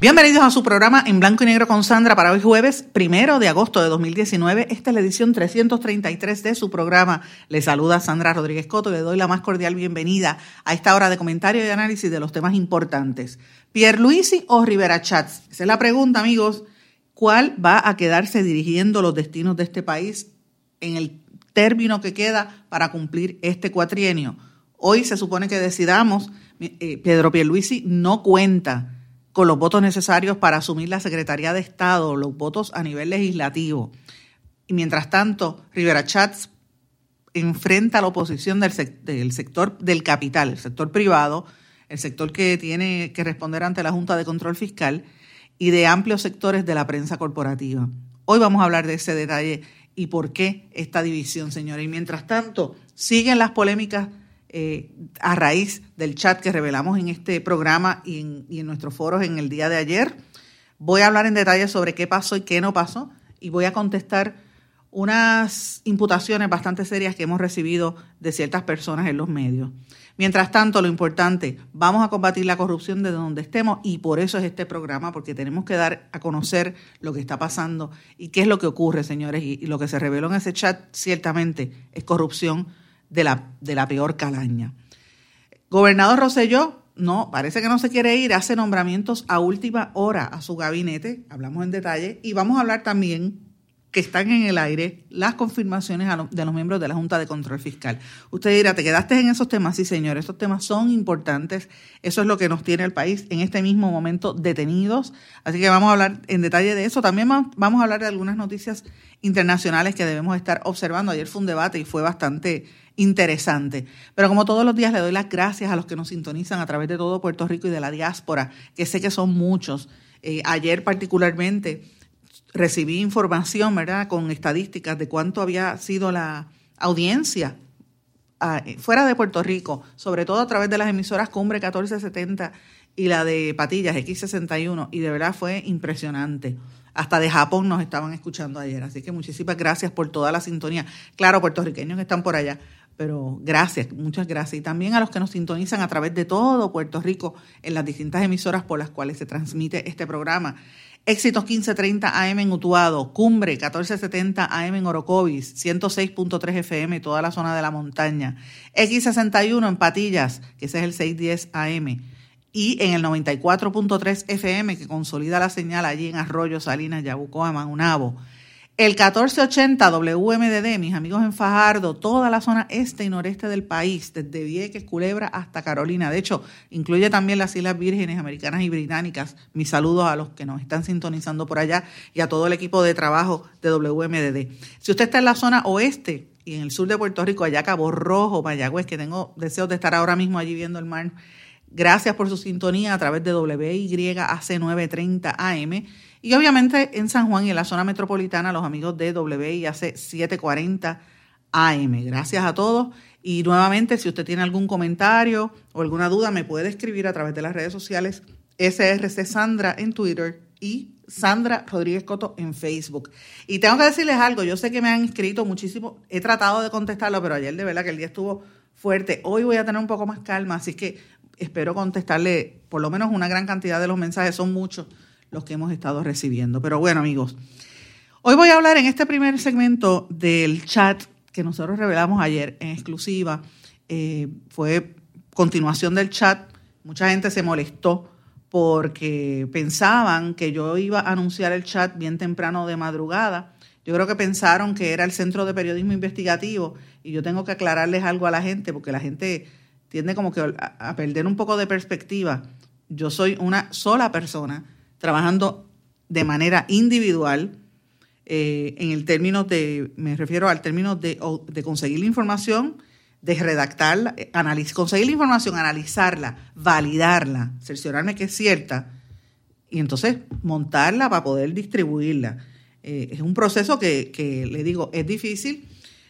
Bienvenidos a su programa en blanco y negro con Sandra para hoy jueves primero de agosto de 2019. Esta es la edición 333 de su programa. Le saluda Sandra Rodríguez Coto y le doy la más cordial bienvenida a esta hora de comentario y análisis de los temas importantes. Pierluisi o Rivera Chats. Esa es la pregunta, amigos. ¿Cuál va a quedarse dirigiendo los destinos de este país en el término que queda para cumplir este cuatrienio? Hoy se supone que decidamos, eh, Pedro Pierluisi no cuenta con los votos necesarios para asumir la Secretaría de Estado, los votos a nivel legislativo. Y mientras tanto, Rivera Chats enfrenta la oposición del, del, sector del capital, el sector privado, el sector que tiene que responder ante la Junta de Control Fiscal y de amplios sectores de la prensa corporativa. Hoy vamos a hablar de ese detalle y por qué esta división, señores. Y mientras tanto, siguen las polémicas eh, a raíz del chat que revelamos en este programa y en, nuestros foros en el día de ayer. Voy a hablar en detalle sobre qué pasó y qué no pasó y voy a contestar unas imputaciones bastante serias que hemos recibido de ciertas personas en los medios. Mientras tanto, lo importante, vamos a combatir la corrupción desde donde estemos y por eso es este programa, porque tenemos que dar a conocer lo que está pasando y qué es lo que ocurre, señores. Y, y lo que se reveló en ese chat ciertamente es corrupción de la, de la peor calaña. Gobernador Roselló, no, parece que no se quiere ir, hace nombramientos a última hora a su gabinete, hablamos en detalle, y vamos a hablar también que están en el aire las confirmaciones de los miembros de la Junta de Control Fiscal. Usted dirá, ¿te quedaste en esos temas? Sí, señor, esos temas son importantes. Eso es lo que nos tiene el país en este mismo momento detenidos. Así que vamos a hablar en detalle de eso. También vamos a hablar de algunas noticias internacionales que debemos estar observando. Ayer fue un debate y fue bastante interesante. Pero como todos los días le doy las gracias a los que nos sintonizan a través de todo Puerto Rico y de la diáspora, que sé que son muchos. Eh, ayer particularmente recibí información, ¿verdad?, con estadísticas de cuánto había sido la audiencia ah, fuera de Puerto Rico, sobre todo a través de las emisoras Cumbre 1470 y la de Patillas X61, y de verdad fue impresionante. Hasta de Japón nos estaban escuchando ayer, así que muchísimas gracias por toda la sintonía. Claro, puertorriqueños que están por allá, pero gracias, muchas gracias. Y también a los que nos sintonizan a través de todo Puerto Rico en las distintas emisoras por las cuales se transmite este programa. Éxitos 1530 AM en Utuado, Cumbre 1470 AM en Orocovis, 106.3 FM, toda la zona de la montaña. X61 en Patillas, que ese es el 610 AM. Y en el 94.3 FM, que consolida la señal allí en Arroyo, Salinas, Yabucoa, Manunabo. El 1480 WMDD, mis amigos en Fajardo, toda la zona este y noreste del país, desde Vieques, Culebra hasta Carolina. De hecho, incluye también las Islas Vírgenes Americanas y Británicas. Mis saludos a los que nos están sintonizando por allá y a todo el equipo de trabajo de WMDD. Si usted está en la zona oeste y en el sur de Puerto Rico, allá Cabo Rojo, Mayagüez, que tengo deseos de estar ahora mismo allí viendo el mar, gracias por su sintonía a través de WYAC 930 AM y obviamente en San Juan y en la zona metropolitana, los amigos de WIAC 740 AM. Gracias a todos. Y nuevamente, si usted tiene algún comentario o alguna duda, me puede escribir a través de las redes sociales SRC Sandra en Twitter y Sandra Rodríguez Coto en Facebook. Y tengo que decirles algo, yo sé que me han escrito muchísimo, he tratado de contestarlo, pero ayer de verdad que el día estuvo fuerte. Hoy voy a tener un poco más calma, así que espero contestarle por lo menos una gran cantidad de los mensajes, son muchos los que hemos estado recibiendo. Pero bueno, amigos, hoy voy a hablar en este primer segmento del chat que nosotros revelamos ayer en exclusiva. Eh, fue continuación del chat. Mucha gente se molestó porque pensaban que yo iba a anunciar el chat bien temprano de madrugada. Yo creo que pensaron que era el Centro de Periodismo Investigativo y yo tengo que aclararles algo a la gente porque la gente tiende como que a perder un poco de perspectiva. Yo soy una sola persona trabajando de manera individual, eh, en el término de, me refiero al término de, de conseguir la información, de redactarla, eh, conseguir la información, analizarla, validarla, cerciorarme que es cierta y entonces montarla para poder distribuirla. Eh, es un proceso que, que, le digo, es difícil.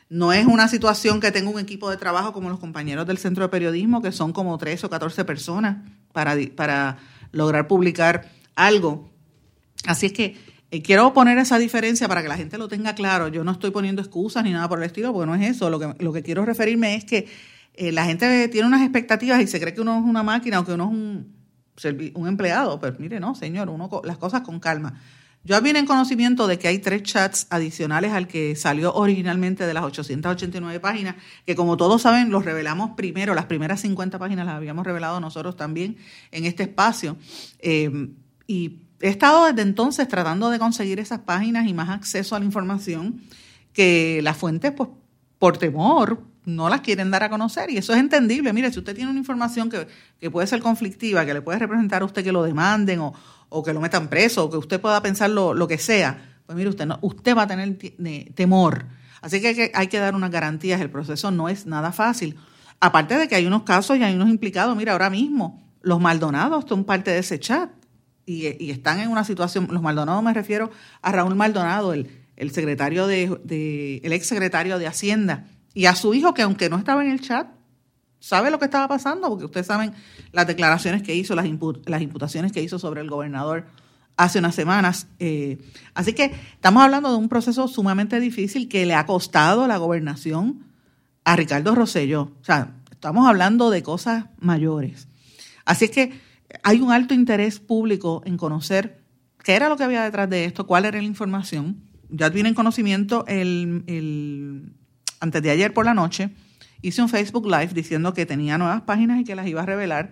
No es una situación que tenga un equipo de trabajo como los compañeros del Centro de Periodismo, que son como 13 o 14 personas para, para lograr publicar algo. Así es que eh, quiero poner esa diferencia para que la gente lo tenga claro. Yo no estoy poniendo excusas ni nada por el estilo, porque no es eso. Lo que, lo que quiero referirme es que eh, la gente tiene unas expectativas y se cree que uno es una máquina o que uno es un, un empleado. Pero mire, no, señor, uno las cosas con calma. Yo vine en conocimiento de que hay tres chats adicionales al que salió originalmente de las 889 páginas, que como todos saben, los revelamos primero, las primeras 50 páginas las habíamos revelado nosotros también en este espacio. Eh, y he estado desde entonces tratando de conseguir esas páginas y más acceso a la información que las fuentes, pues, por temor, no las quieren dar a conocer. Y eso es entendible. Mire, si usted tiene una información que, puede ser conflictiva, que le puede representar a usted que lo demanden o, que lo metan preso, o que usted pueda pensar lo, que sea, pues mire, usted, no, usted va a tener temor. Así que hay, que hay que dar unas garantías. El proceso no es nada fácil. Aparte de que hay unos casos y hay unos implicados. Mira, ahora mismo los Maldonados son parte de ese chat y, están en una situación, los Maldonados me refiero a Raúl Maldonado, el, el secretario de, el ex secretario de Hacienda, y a su hijo que aunque no estaba en el chat, sabe lo que estaba pasando, porque ustedes saben las declaraciones que hizo, las, las imputaciones que hizo sobre el gobernador hace unas semanas. Eh, así que estamos hablando de un proceso sumamente difícil que le ha costado la gobernación a Ricardo Rosselló. O sea, estamos hablando de cosas mayores. Así es que hay un alto interés público en conocer qué era lo que había detrás de esto, cuál era la información. Ya vine en conocimiento el, antes de ayer por la noche, hice un Facebook Live diciendo que tenía nuevas páginas y que las iba a revelar.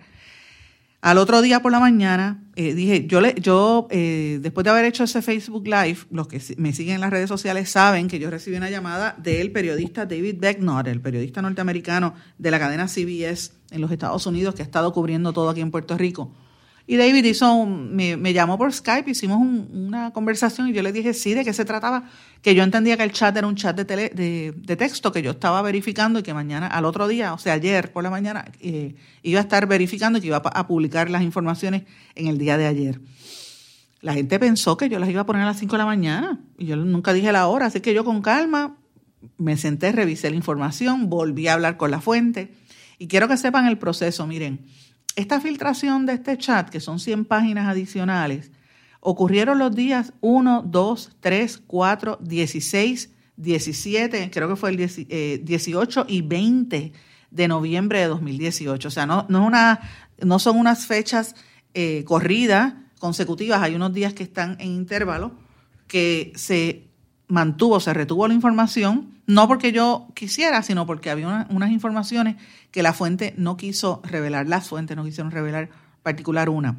Al otro día por la mañana eh, dije, yo, le, yo eh, después de haber hecho ese Facebook Live, los que me siguen en las redes sociales saben que yo recibí una llamada del periodista David Becknott, el periodista norteamericano de la cadena CBS en los Estados Unidos que ha estado cubriendo todo aquí en Puerto Rico. Y David hizo me, llamó por Skype, hicimos una conversación y yo le dije sí, de qué se trataba, que yo entendía que el chat era un chat de, tele, de, texto que yo estaba verificando y que mañana, al otro día, o sea, ayer por la mañana, eh, iba a estar verificando y que iba a, publicar las informaciones en el día de ayer. La gente pensó que yo las iba a poner a las 5 de la mañana y yo nunca dije la hora, así que yo con calma me senté, revisé la información, volví a hablar con la fuente y quiero que sepan el proceso, miren. Esta filtración de este chat, que son 100 páginas adicionales, ocurrieron los días 1, 2, 3, 4, 16, 17, creo que fue el 18 eh, y 20 de noviembre de 2018. O sea, no, son unas fechas eh, corridas, consecutivas, hay unos días que están en intervalo, que se mantuvo, se retuvo la información, no porque yo quisiera, sino porque había unas informaciones que la fuente no quiso revelar, las fuentes no quisieron revelar particular una.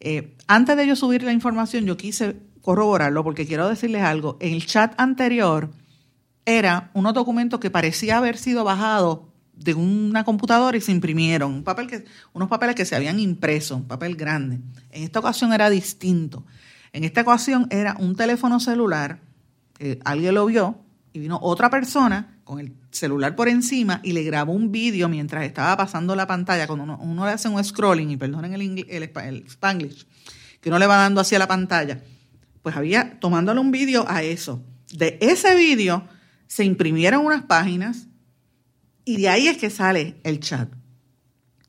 Eh, antes de yo subir la información, yo quise corroborarlo porque quiero decirles algo. En el chat anterior era unos documentos que parecía haber sido bajados de una computadora y se imprimieron, un papel que, unos papeles que se habían impreso, un papel grande. En esta ocasión era distinto. En esta ocasión era un teléfono celular alguien lo vio y vino otra persona con el celular por encima y le grabó un vídeo mientras estaba pasando la pantalla, cuando uno, le hace un scrolling, y perdonen el, el, spanglish, que uno le va dando hacia la pantalla, pues había tomándole un vídeo a eso. De ese vídeo se imprimieron unas páginas y de ahí es que sale el chat.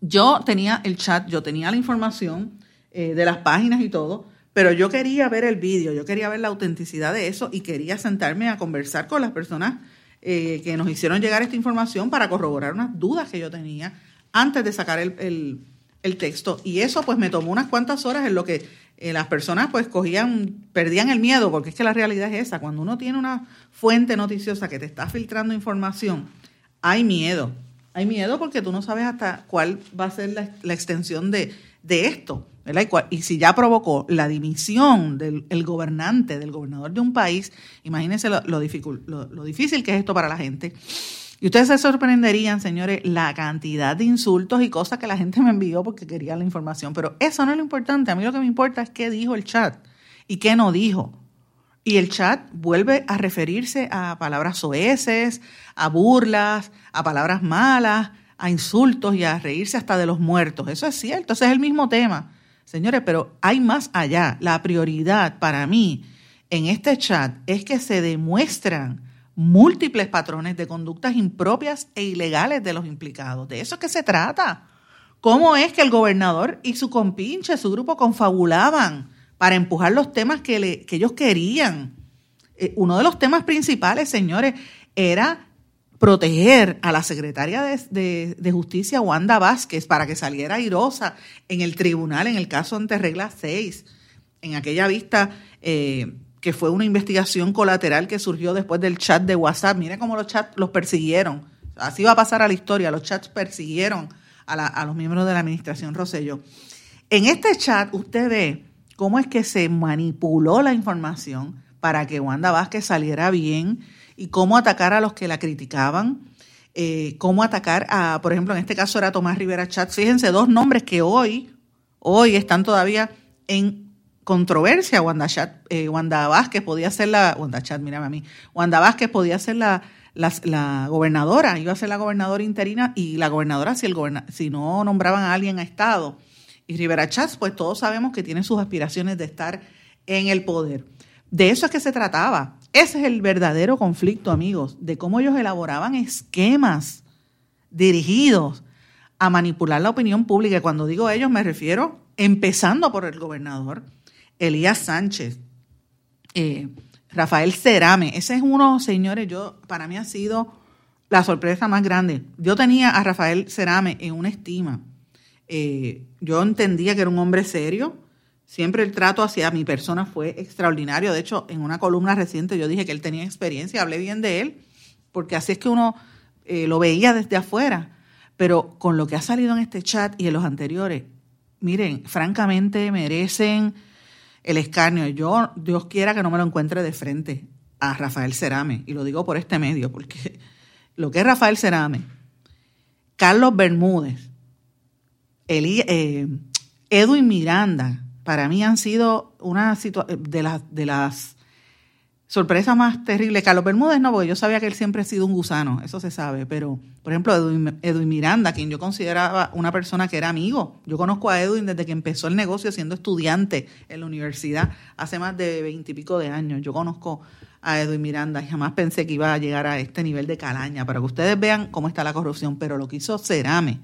Yo tenía el chat, yo tenía la información eh, de las páginas y todo, pero yo quería ver el vídeo, yo quería ver la autenticidad de eso y quería sentarme a conversar con las personas eh, que nos hicieron llegar esta información para corroborar unas dudas que yo tenía antes de sacar el, texto. Y eso pues me tomó unas cuantas horas en lo que eh, las personas pues cogían, perdían el miedo, porque es que la realidad es esa, cuando uno tiene una fuente noticiosa que te está filtrando información, hay miedo. Hay miedo porque tú no sabes hasta cuál va a ser la, extensión de, de esto. Y, si ya provocó la dimisión del gobernante, del gobernador de un país, imagínense lo, lo, difícil que es esto para la gente. Y ustedes se sorprenderían, señores, la cantidad de insultos y cosas que la gente me envió porque quería la información. Pero eso no es lo importante. A mí lo que me importa es qué dijo el chat y qué no dijo. Y el chat vuelve a referirse a palabras soeces, a burlas, a palabras malas, a insultos y a reírse hasta de los muertos. Eso es cierto, ese es el mismo tema. Señores, pero hay más allá. La prioridad para mí en este chat es que se demuestran múltiples patrones de conductas impropias e ilegales de los implicados. De eso es que se trata. ¿Cómo es que el gobernador y su compinche, su grupo, confabulaban para empujar los temas que, ellos querían? Eh, uno de los temas principales, señores, era proteger a la secretaria de, Justicia, Wanda Vázquez, para que saliera airosa en el tribunal en el caso ante regla 6, en aquella vista eh, que fue una investigación colateral que surgió después del chat de WhatsApp. Mire cómo los chats los persiguieron. Así va a pasar a la historia. Los chats persiguieron a, los miembros de la administración Rosello. En este chat usted ve cómo es que se manipuló la información para que Wanda Vázquez saliera bien y cómo atacar a los que la criticaban, eh, cómo atacar a, por ejemplo, en este caso era Tomás Rivera Chat. Fíjense, dos nombres que hoy, hoy están todavía en controversia. Wanda, eh, Vázquez podía ser la, a mí, podía ser la, la, gobernadora, iba a ser la gobernadora interina y la gobernadora si, el si no nombraban a alguien a Estado. Y Rivera Chats, pues todos sabemos que tiene sus aspiraciones de estar en el poder. De eso es que se trataba. Ese es el verdadero conflicto, amigos, de cómo ellos elaboraban esquemas dirigidos a manipular la opinión pública. Cuando digo ellos me refiero empezando por el gobernador Elías Sánchez, eh, Rafael Cerame. Ese es uno, señores, yo para mí ha sido la sorpresa más grande. Yo tenía a Rafael Cerame en una estima. Eh, yo entendía que era un hombre serio. Siempre el trato hacia mi persona fue extraordinario. De hecho, en una columna reciente yo dije que él tenía experiencia, hablé bien de él, porque así es que uno eh, lo veía desde afuera. Pero con lo que ha salido en este chat y en los anteriores, miren, francamente merecen el escarnio. Yo, Dios quiera que no me lo encuentre de frente a Rafael Cerame, y lo digo por este medio, porque lo que es Rafael Cerame, Carlos Bermúdez, eh, Edwin Miranda, para mí han sido una de las, de las sorpresas más terribles. Carlos Bermúdez no, porque yo sabía que él siempre ha sido un gusano, eso se sabe, pero por ejemplo Edwin, Edwin Miranda, quien yo consideraba una persona que era amigo. Yo conozco a Edwin desde que empezó el negocio siendo estudiante en la universidad hace más de veintipico de años. Yo conozco a Edwin Miranda y jamás pensé que iba a llegar a este nivel de calaña, para que ustedes vean cómo está la corrupción, pero lo que hizo Cerame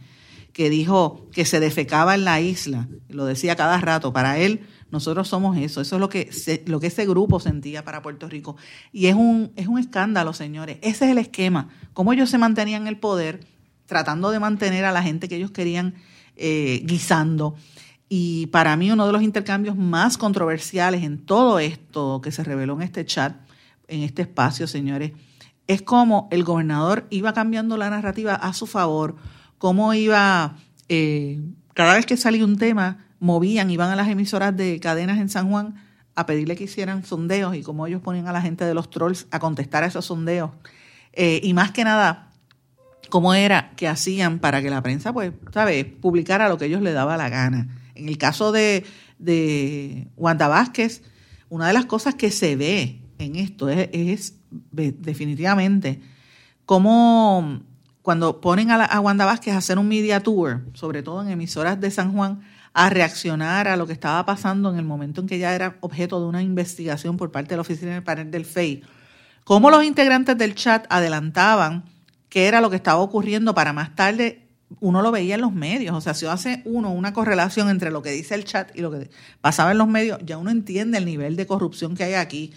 que dijo que se defecaba en la isla, lo decía cada rato, para él nosotros somos eso, eso es lo que, lo que ese grupo sentía para Puerto Rico. Y es un, es un escándalo, señores, ese es el esquema, cómo ellos se mantenían en el poder, tratando de mantener a la gente que ellos querían eh, guisando. Y para mí uno de los intercambios más controversiales en todo esto que se reveló en este chat, en este espacio, señores, es cómo el gobernador iba cambiando la narrativa a su favor cómo iba, eh, cada vez que salía un tema, movían, iban a las emisoras de cadenas en San Juan a pedirle que hicieran sondeos y cómo ellos ponían a la gente de los trolls a contestar a esos sondeos. Eh, y más que nada, cómo era que hacían para que la prensa, pues, ¿sabes?, publicara lo que ellos le daba la gana. En el caso de, de Wanda Vázquez, una de las cosas que se ve en esto es, es definitivamente cómo cuando ponen a, Wanda Vázquez a hacer un media tour, sobre todo en emisoras de San Juan, a reaccionar a lo que estaba pasando en el momento en que ella era objeto de una investigación por parte de la oficina del panel del FEI, cómo los integrantes del chat adelantaban qué era lo que estaba ocurriendo para más tarde uno lo veía en los medios, o sea, si hace uno una correlación entre lo que dice el chat y lo que pasaba en los medios, ya uno entiende el nivel de corrupción que hay aquí.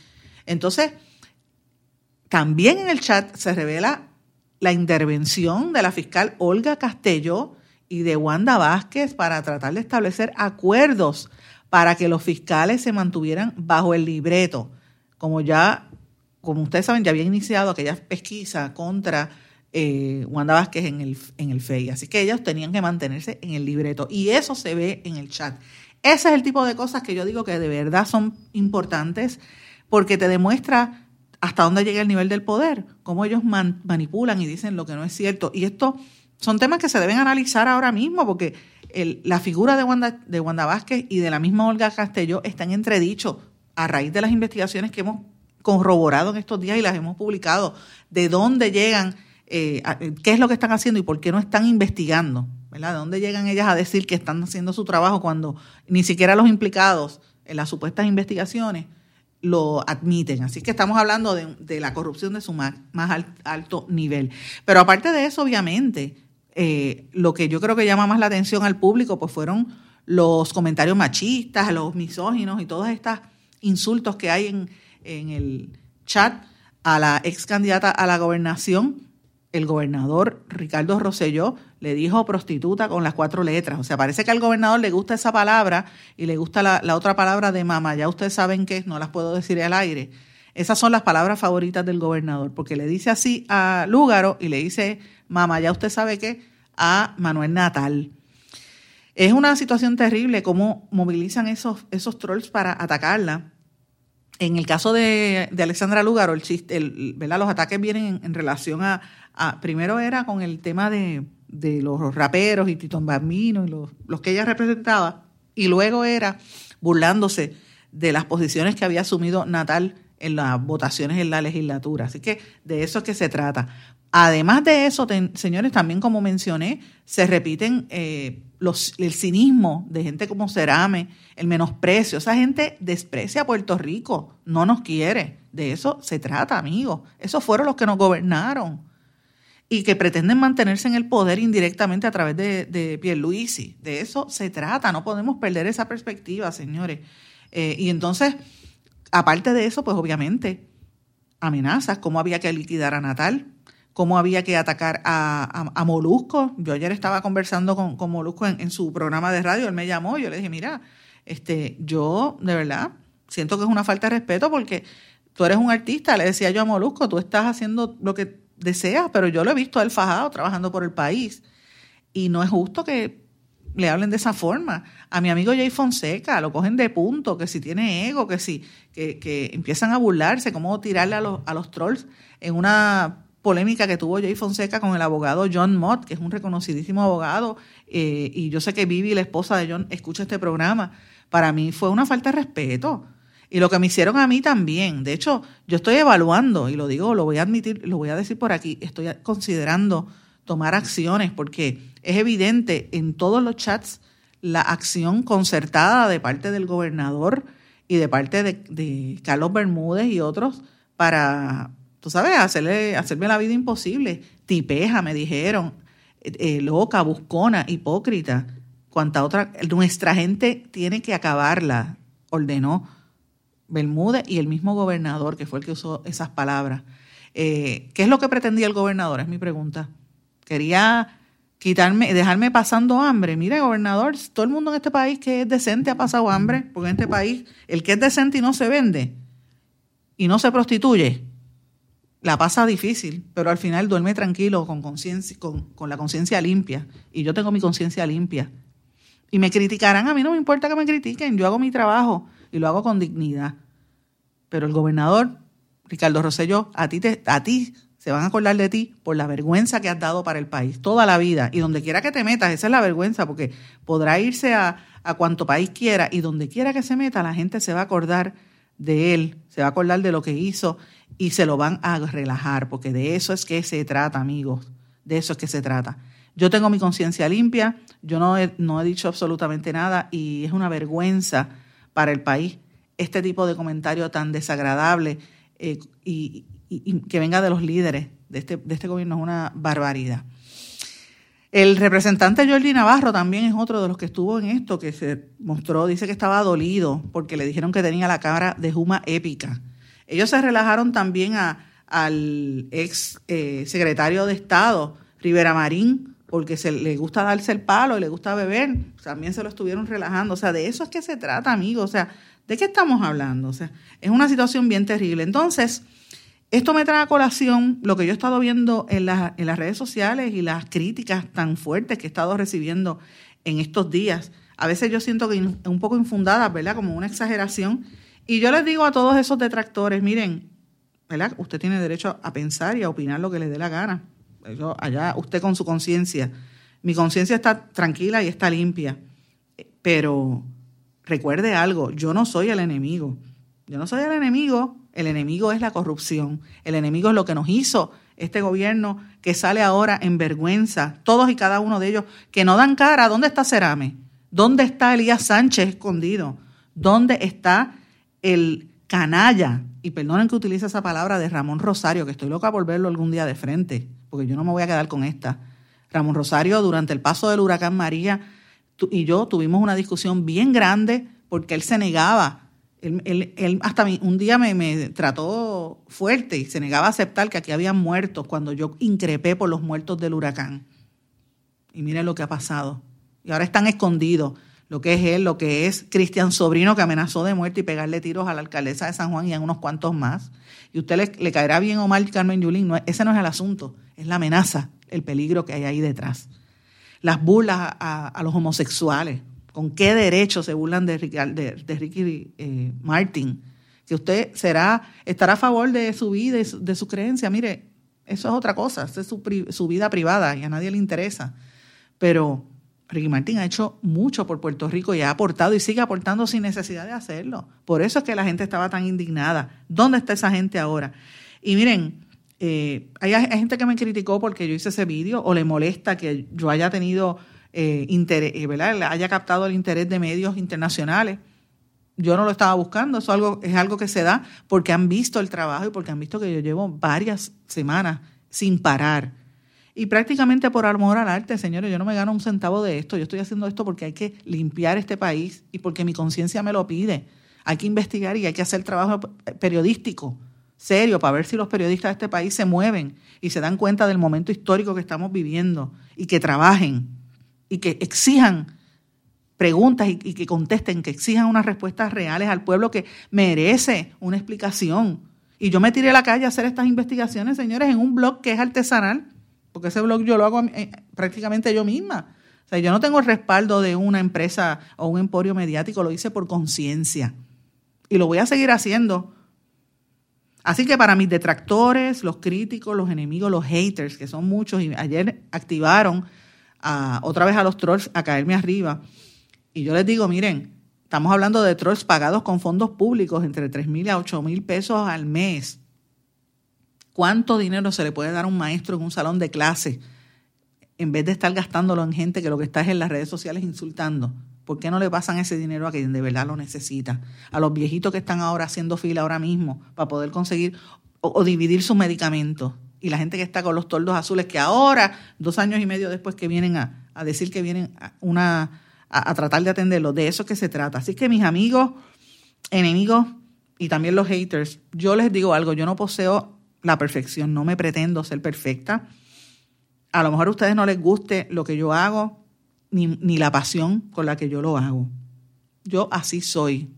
Entonces, también en el chat se revela la intervención de la fiscal Olga Castelló y de Wanda Vázquez para tratar de establecer acuerdos para que los fiscales se mantuvieran bajo el libreto. Como ya, como ustedes saben, ya había iniciado aquella pesquisa contra eh, Wanda Vázquez en el, en el FEI. Así que ellos tenían que mantenerse en el libreto. Y eso se ve en el chat. Ese es el tipo de cosas que yo digo que de verdad son importantes porque te demuestra hasta dónde llega el nivel del poder, cómo ellos manipulan y dicen lo que no es cierto. Y esto son temas que se deben analizar ahora mismo, porque la figura de Wanda, de Vázquez y de la misma Olga Castelló están entredichos a raíz de las investigaciones que hemos corroborado en estos días y las hemos publicado, de dónde llegan, eh, qué es lo que están haciendo y por qué no están investigando. De dónde llegan ellas a decir que están haciendo su trabajo cuando ni siquiera los implicados en las supuestas investigaciones lo admiten. Así que estamos hablando de, la corrupción de su más, alto nivel. Pero aparte de eso, obviamente, eh, lo que yo creo que llama más la atención al público, pues fueron los comentarios machistas, los misóginos y todos estos insultos que hay en, en el chat a la ex candidata a la gobernación, el gobernador Ricardo Rosselló le dijo prostituta con las cuatro letras. O sea, parece que al gobernador le gusta esa palabra y le gusta la, otra palabra de mamá. Ya ustedes saben que no las puedo decir al aire. Esas son las palabras favoritas del gobernador, porque le dice así a Lúgaro y le dice mamá, ya usted sabe qué, a Manuel Natal. Es una situación terrible cómo movilizan esos, esos trolls para atacarla. En el caso de, Alexandra Lúgaro, el, el, los ataques vienen en relación a, primero era con el tema de, los raperos y Titón Bambino y los, que ella representaba, y luego era burlándose de las posiciones que había asumido Natal en las votaciones en la legislatura. Así que de eso es que se trata. Además de eso, señores, también como mencioné, se repiten eh, los, el cinismo de gente como Cerame, el menosprecio. Esa gente desprecia a Puerto Rico, no nos quiere. De eso se trata, amigos. Esos fueron los que nos gobernaron y que pretenden mantenerse en el poder indirectamente a través de, de Pierluisi. De eso se trata, no podemos perder esa perspectiva, señores. Eh, y entonces, aparte de eso, pues obviamente, amenazas, cómo había que liquidar a Natal, cómo había que atacar a, Molusco. Yo ayer estaba conversando con, con Molusco en, en, su programa de radio, él me llamó, yo le dije, mira, este, yo de verdad siento que es una falta de respeto porque tú eres un artista, le decía yo a Molusco, tú estás haciendo lo que desea, pero yo lo he visto a él fajado trabajando por el país. Y no es justo que le hablen de esa forma. A mi amigo Jay Fonseca lo cogen de punto, que si tiene ego, que si, que, que empiezan a burlarse, cómo tirarle a los, a los trolls en una polémica que tuvo Jay Fonseca con el abogado John Mott, que es un reconocidísimo abogado, eh, y yo sé que Vivi, la esposa de John, escucha este programa. Para mí fue una falta de respeto. Y lo que me hicieron a mí también. De hecho, yo estoy evaluando, y lo digo, lo voy a admitir, lo voy a decir por aquí, estoy considerando tomar acciones porque es evidente en todos los chats la acción concertada de parte del gobernador y de parte de, Carlos Bermúdez y otros para, tú sabes, hacerle, hacerme la vida imposible. Tipeja, me dijeron, eh, loca, buscona, hipócrita, cuanta otra, nuestra gente tiene que acabarla, ordenó Bermúdez y el mismo gobernador, que fue el que usó esas palabras. Eh, ¿Qué es lo que pretendía el gobernador? Es mi pregunta. Quería quitarme, dejarme pasando hambre. Mire, gobernador, todo el mundo en este país que es decente ha pasado hambre, porque en este país el que es decente y no se vende y no se prostituye, la pasa difícil, pero al final duerme tranquilo, con, con, con la conciencia limpia. Y yo tengo mi conciencia limpia. Y me criticarán, a mí no me importa que me critiquen, yo hago mi trabajo y lo hago con dignidad. Pero el gobernador, Ricardo Rosselló, a ti, te, a ti se van a acordar de ti por la vergüenza que has dado para el país toda la vida. Y donde quiera que te metas, esa es la vergüenza, porque podrá irse a, a cuanto país quiera y donde quiera que se meta, la gente se va a acordar de él, se va a acordar de lo que hizo y se lo van a relajar, porque de eso es que se trata, amigos, de eso es que se trata. Yo tengo mi conciencia limpia, yo no no he dicho absolutamente nada y es una vergüenza para el país este tipo de comentario tan desagradable eh, y, que venga de los líderes de este, de este gobierno es una barbaridad. El representante Jordi Navarro también es otro de los que estuvo en esto, que se mostró, dice que estaba dolido porque le dijeron que tenía la cara de Juma épica. Ellos se relajaron también al ex eh, secretario de Estado, Rivera Marín, porque se le gusta darse el palo y le gusta beber, también se lo estuvieron relajando. O sea, de eso es que se trata, amigos. O sea, ¿de qué estamos hablando? O sea, es una situación bien terrible. Entonces, esto me trae a colación lo que yo he estado viendo en, en las redes sociales y las críticas tan fuertes que he estado recibiendo en estos días. A veces yo siento que un poco infundadas, ¿verdad? Como una exageración. Y yo les digo a todos esos detractores, miren, ¿verdad? Usted tiene derecho a pensar y a opinar lo que le dé la gana allá usted con su conciencia. Mi conciencia está tranquila y está limpia. Pero recuerde algo, yo no soy el enemigo. Yo no soy el enemigo. El enemigo es la corrupción. El enemigo es lo que nos hizo este gobierno que sale ahora en vergüenza, todos y cada uno de ellos, que no dan cara. ¿Dónde está Cerame? ¿Dónde está Elías Sánchez escondido? ¿Dónde está el canalla? Y perdonen que utilice esa palabra de Ramón Rosario, que estoy loca por verlo algún día de frente, porque yo no me voy a quedar con esta. Ramón Rosario, durante el paso del huracán María, y yo tuvimos una discusión bien grande porque él se negaba él, hasta un día me, trató fuerte y se negaba a aceptar que aquí había muertos cuando yo increpé por los muertos del huracán. Y miren lo que ha pasado. Y ahora están escondidos lo que es él, lo que es Cristian Sobrino, que amenazó de muerte y pegarle tiros a la alcaldesa de San Juan y a unos cuantos más. Y usted le, caerá bien o mal Carmen Yulín, no, ese no es el asunto, es la amenaza, el peligro que hay ahí detrás. Las burlas a los homosexuales, ¿Con qué derecho se burlan de, Ricky eh, Martin? Que usted será, estará a favor de su vida y de su creencia. Mire, eso es otra cosa, es su, su vida privada y a nadie le interesa. Pero Ricky Martin ha hecho mucho por Puerto Rico y ha aportado y sigue aportando sin necesidad de hacerlo. Por eso es que la gente estaba tan indignada. ¿Dónde está esa gente ahora? Y miren, eh, hay, gente que me criticó porque yo hice ese vídeo o le molesta que yo haya tenido eh, eh, ¿verdad? haya captado el interés de medios internacionales. Yo no lo estaba buscando, eso algo, es algo que se da porque han visto el trabajo y porque han visto que yo llevo varias semanas sin parar. Y prácticamente por amor al arte, señores, yo no me gano un centavo de esto, yo estoy haciendo esto porque hay que limpiar este país y porque mi conciencia me lo pide. Hay que investigar y hay que hacer trabajo periodístico serio para ver si los periodistas de este país se mueven y se dan cuenta del momento histórico que estamos viviendo y que trabajen y que exijan preguntas y, que contesten, que exijan unas respuestas reales al pueblo que merece una explicación. Y yo me tiré a la calle a hacer estas investigaciones, señores, en un blog que es artesanal, porque ese blog yo lo hago eh, prácticamente yo misma. O sea, yo no tengo el respaldo de una empresa o un emporio mediático, lo hice por conciencia. Y lo voy a seguir haciendo. Así que para mis detractores, los críticos, los enemigos, los haters, que son muchos, y ayer activaron otra vez a los trolls a caerme arriba. Y yo les digo, miren, estamos hablando de trolls pagados con fondos públicos entre 3 mil a 8 mil pesos al mes. ¿Cuánto dinero se le puede dar a un maestro en un salón de clase en vez de estar gastándolo en gente que lo que está es en las redes sociales insultando? ¿Por qué no le pasan ese dinero a quien de verdad lo necesita? A los viejitos que están ahora haciendo fila ahora mismo para poder conseguir o dividir sus medicamentos y la gente que está con los toldos azules, que ahora, dos años y medio después que vienen a, decir que vienen a, una, a, tratar de atenderlo, de eso que se trata. Así que mis amigos, enemigos y también los haters, yo les digo algo, yo no poseo la perfección, no me pretendo ser perfecta. A lo mejor a ustedes no les guste lo que yo hago, ni, ni la pasión con la que yo lo hago. Yo así soy.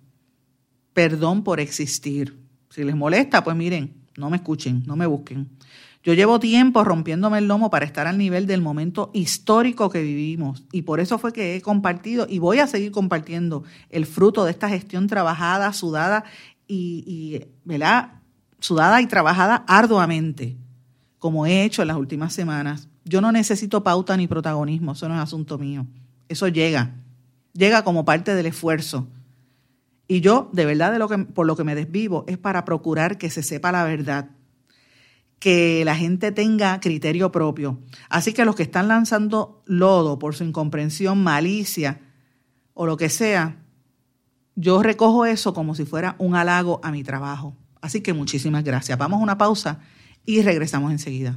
Perdón por existir. Si les molesta, pues miren, no me escuchen, no me busquen. Yo llevo tiempo rompiéndome el lomo para estar al nivel del momento histórico que vivimos y por eso fue que he compartido y voy a seguir compartiendo el fruto de esta gestión trabajada, sudada y, y ¿verdad? Sudada y trabajada arduamente, como he hecho en las últimas semanas. Yo no necesito pauta ni protagonismo, eso no es asunto mío. Eso llega, llega como parte del esfuerzo. Y yo, de verdad, de lo que, por lo que me desvivo, es para procurar que se sepa la verdad que la gente tenga criterio propio. Así que los que están lanzando lodo por su incomprensión, malicia o lo que sea, yo recojo eso como si fuera un halago a mi trabajo. Así que muchísimas gracias. Vamos a una pausa y regresamos enseguida.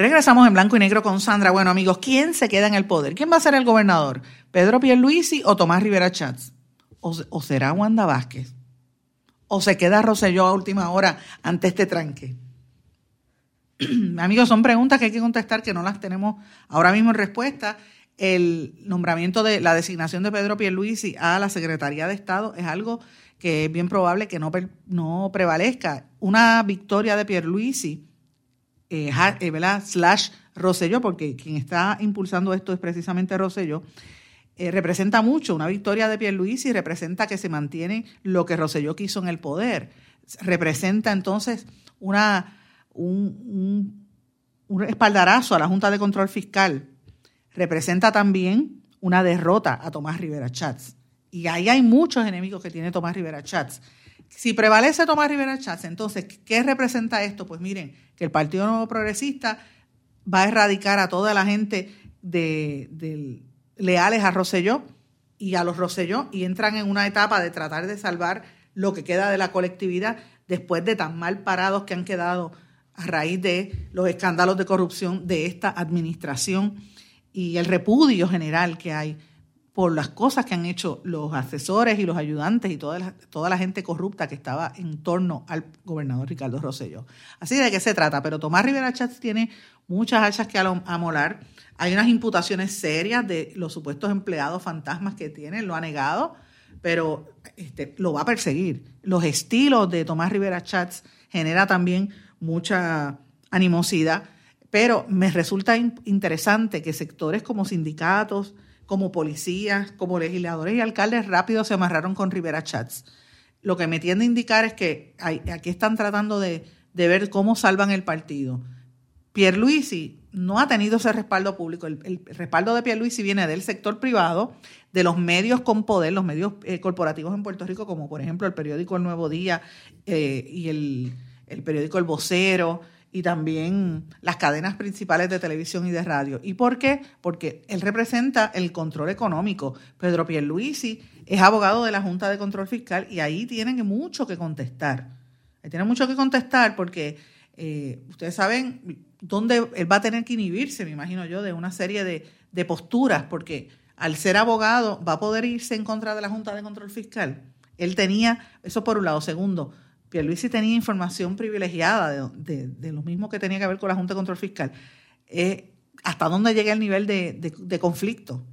Regresamos en blanco y negro con Sandra. Bueno, amigos, ¿quién se queda en el poder? ¿Quién va a ser el gobernador? ¿Pedro Pierluisi o Tomás Rivera Chats? ¿O, será Wanda Vázquez? ¿O se queda Roselló a última hora ante este tranque? Amigos, son preguntas que hay que contestar que no las tenemos ahora mismo en respuesta. El nombramiento de la designación de Pedro Pierluisi a la Secretaría de Estado es algo que es bien probable que no, no prevalezca. Una victoria de Pierluisi, eh, eh, ¿verdad? Slash Rosselló, porque quien está impulsando esto es precisamente Rosselló, eh, representa mucho. Una victoria de Pierluisi representa que se mantiene lo que Rosselló quiso en el poder. Representa entonces una, un, un espaldarazo a la Junta de Control Fiscal. Representa también una derrota a Tomás Rivera Chats. Y ahí hay muchos enemigos que tiene Tomás Rivera Chats. Si prevalece Tomás Rivera Chats, entonces, ¿qué representa esto? Pues miren, que el Partido Nuevo Progresista va a erradicar a toda la gente de, leales a Roselló y a los Roselló y entran en una etapa de tratar de salvar lo que queda de la colectividad después de tan mal parados que han quedado a raíz de los escándalos de corrupción de esta administración y el repudio general que hay por las cosas que han hecho los asesores y los ayudantes y toda la, toda la gente corrupta que estaba en torno al gobernador Ricardo Rosselló. Así de qué se trata, pero Tomás Rivera Chats tiene muchas hachas que amolar. Hay unas imputaciones serias de los supuestos empleados fantasmas que tiene, lo ha negado, pero este, lo va a perseguir. Los estilos de Tomás Rivera Chats genera también mucha animosidad, pero me resulta interesante que sectores como sindicatos, como policías, como legisladores y alcaldes rápido se amarraron con Rivera Chats. Lo que me tiende a indicar es que aquí están tratando de, ver cómo salvan el partido. Pierluisi no ha tenido ese respaldo público. El, respaldo de Pierluisi viene del sector privado, de los medios con poder, los medios eh, corporativos en Puerto Rico, como por ejemplo el periódico El Nuevo Día eh, y el, el periódico El Vocero, y también las cadenas principales de televisión y de radio. ¿Y por qué? Porque él representa el control económico. Pedro Pierluisi es abogado de la Junta de Control Fiscal y ahí tienen mucho que contestar. Ahí tienen mucho que contestar porque eh, ustedes saben dónde él va a tener que inhibirse, me imagino yo, de una serie de, de posturas, porque al ser abogado va a poder irse en contra de la Junta de Control Fiscal. Él tenía, eso por un lado. Segundo, Pierluisi tenía información privilegiada de, lo mismo que tenía que ver con la Junta de Control Fiscal. ¿Hasta dónde llega el nivel de, conflicto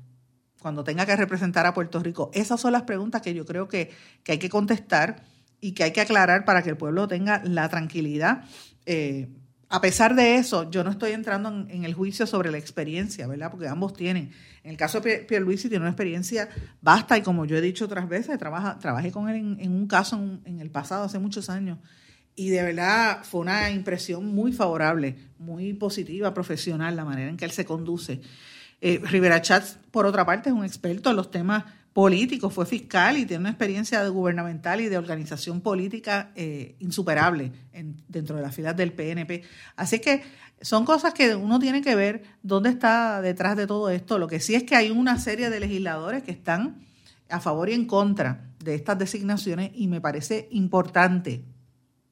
cuando tenga que representar a Puerto Rico? Esas son las preguntas que yo creo que, hay que contestar y que hay que aclarar para que el pueblo tenga la tranquilidad. Eh, a pesar de eso, yo no estoy entrando en, el juicio sobre la experiencia, ¿verdad? Porque ambos tienen. En el caso de Pierluisi tiene una experiencia vasta y como yo he dicho otras veces, trabajé con él en, un caso en, el pasado, hace muchos años. Y de verdad fue una impresión muy favorable, muy positiva, profesional, la manera en que él se conduce. Eh, Rivera Chats, por otra parte, es un experto en los temas político, fue fiscal y tiene una experiencia gubernamental y de organización política eh, insuperable dentro de las filas del PNP. Así que son cosas que uno tiene que ver dónde está detrás de todo esto. Lo que sí es que hay una serie de legisladores que están a favor y en contra de estas designaciones y me parece importante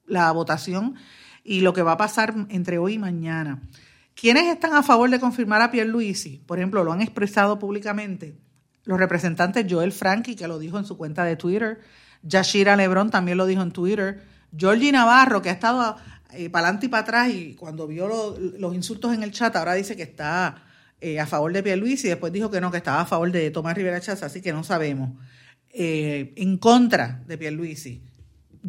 la votación y lo que va a pasar entre hoy y mañana. ¿Quiénes están a favor de confirmar a Pierre Luisi? Por ejemplo, lo han expresado públicamente los representantes Joel Frankie, que lo dijo en su cuenta de Twitter, Yashira Lebron también lo dijo en Twitter, Georgie Navarro, que ha estado eh, para adelante y para atrás y cuando vio los insultos en el chat, ahora dice que está eh, a favor de Pierluisi y después dijo que no, que estaba a favor de Tomás Rivera Chávez, así que no sabemos. Eh, en contra de Pierluisi,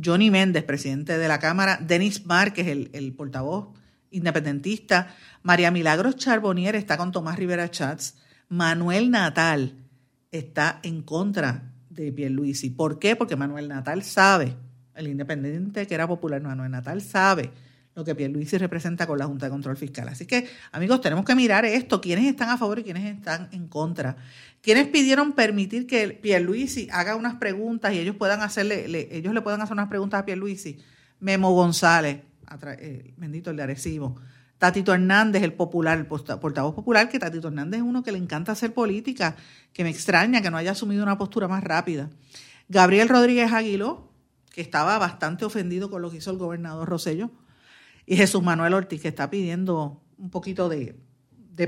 Johnny Méndez, presidente de la Cámara, Denis Márquez, el, el portavoz independentista, María Milagros Charbonnier está con Tomás Rivera Chats, Manuel Natal, está en contra de Pierluisi. ¿Por qué? Porque Manuel Natal sabe, el independiente que era popular, Manuel Natal sabe lo que Pierluisi representa con la Junta de Control Fiscal. Así que, amigos, tenemos que mirar esto, quiénes están a favor y quiénes están en contra. ¿Quiénes pidieron permitir que Pierluisi haga unas preguntas y ellos puedan hacerle, ellos le puedan hacer unas preguntas a Pierluisi? Memo González, eh, bendito el de Arecibo. Tatito Hernández, el popular, el portavoz popular, que Tatito Hernández es uno que le encanta hacer política, que me extraña que no haya asumido una postura más rápida. Gabriel Rodríguez Aguiló, que estaba bastante ofendido con lo que hizo el gobernador Rosello, y Jesús Manuel Ortiz, que está pidiendo un poquito de,